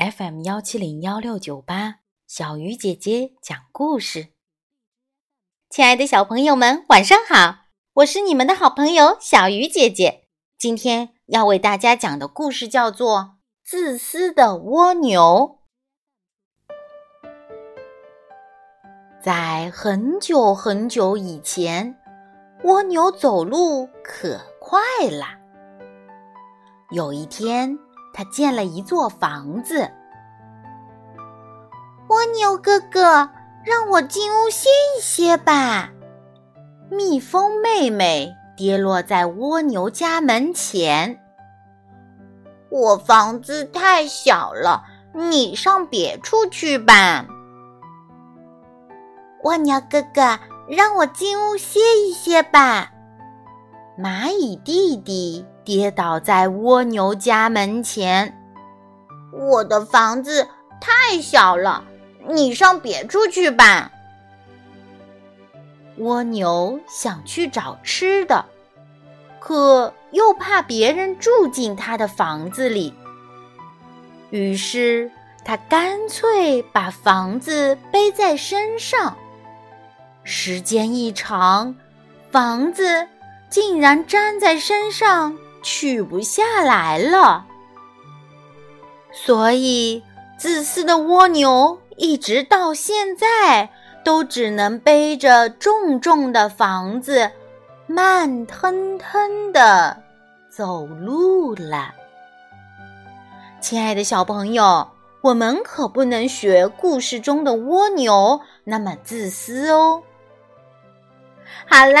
FM 幺七零幺六九八，小鱼姐姐讲故事。亲爱的小朋友们，晚上好！我是你们的好朋友小鱼姐姐。今天要为大家讲的故事叫做《自私的蜗牛》。在很久很久以前，蜗牛走路可快了。有一天，他建了一座房子。蜗牛哥哥，让我进屋歇一歇吧。蜜蜂妹妹跌落在蜗牛家门前。我房子太小了，你上别处去吧。蜗牛哥哥，让我进屋歇一歇吧。蚂蚁弟弟跌倒在蜗牛家门前。我的房子太小了，你上别处去吧。蜗牛想去找吃的，可又怕别人住进他的房子里，于是他干脆把房子背在身上。时间一长，房子竟然粘在身上，取不下来了。所以，自私的蜗牛一直到现在都只能背着重重的房子，慢腾腾的走路了。亲爱的小朋友，我们可不能学故事中的蜗牛那么自私哦。好了，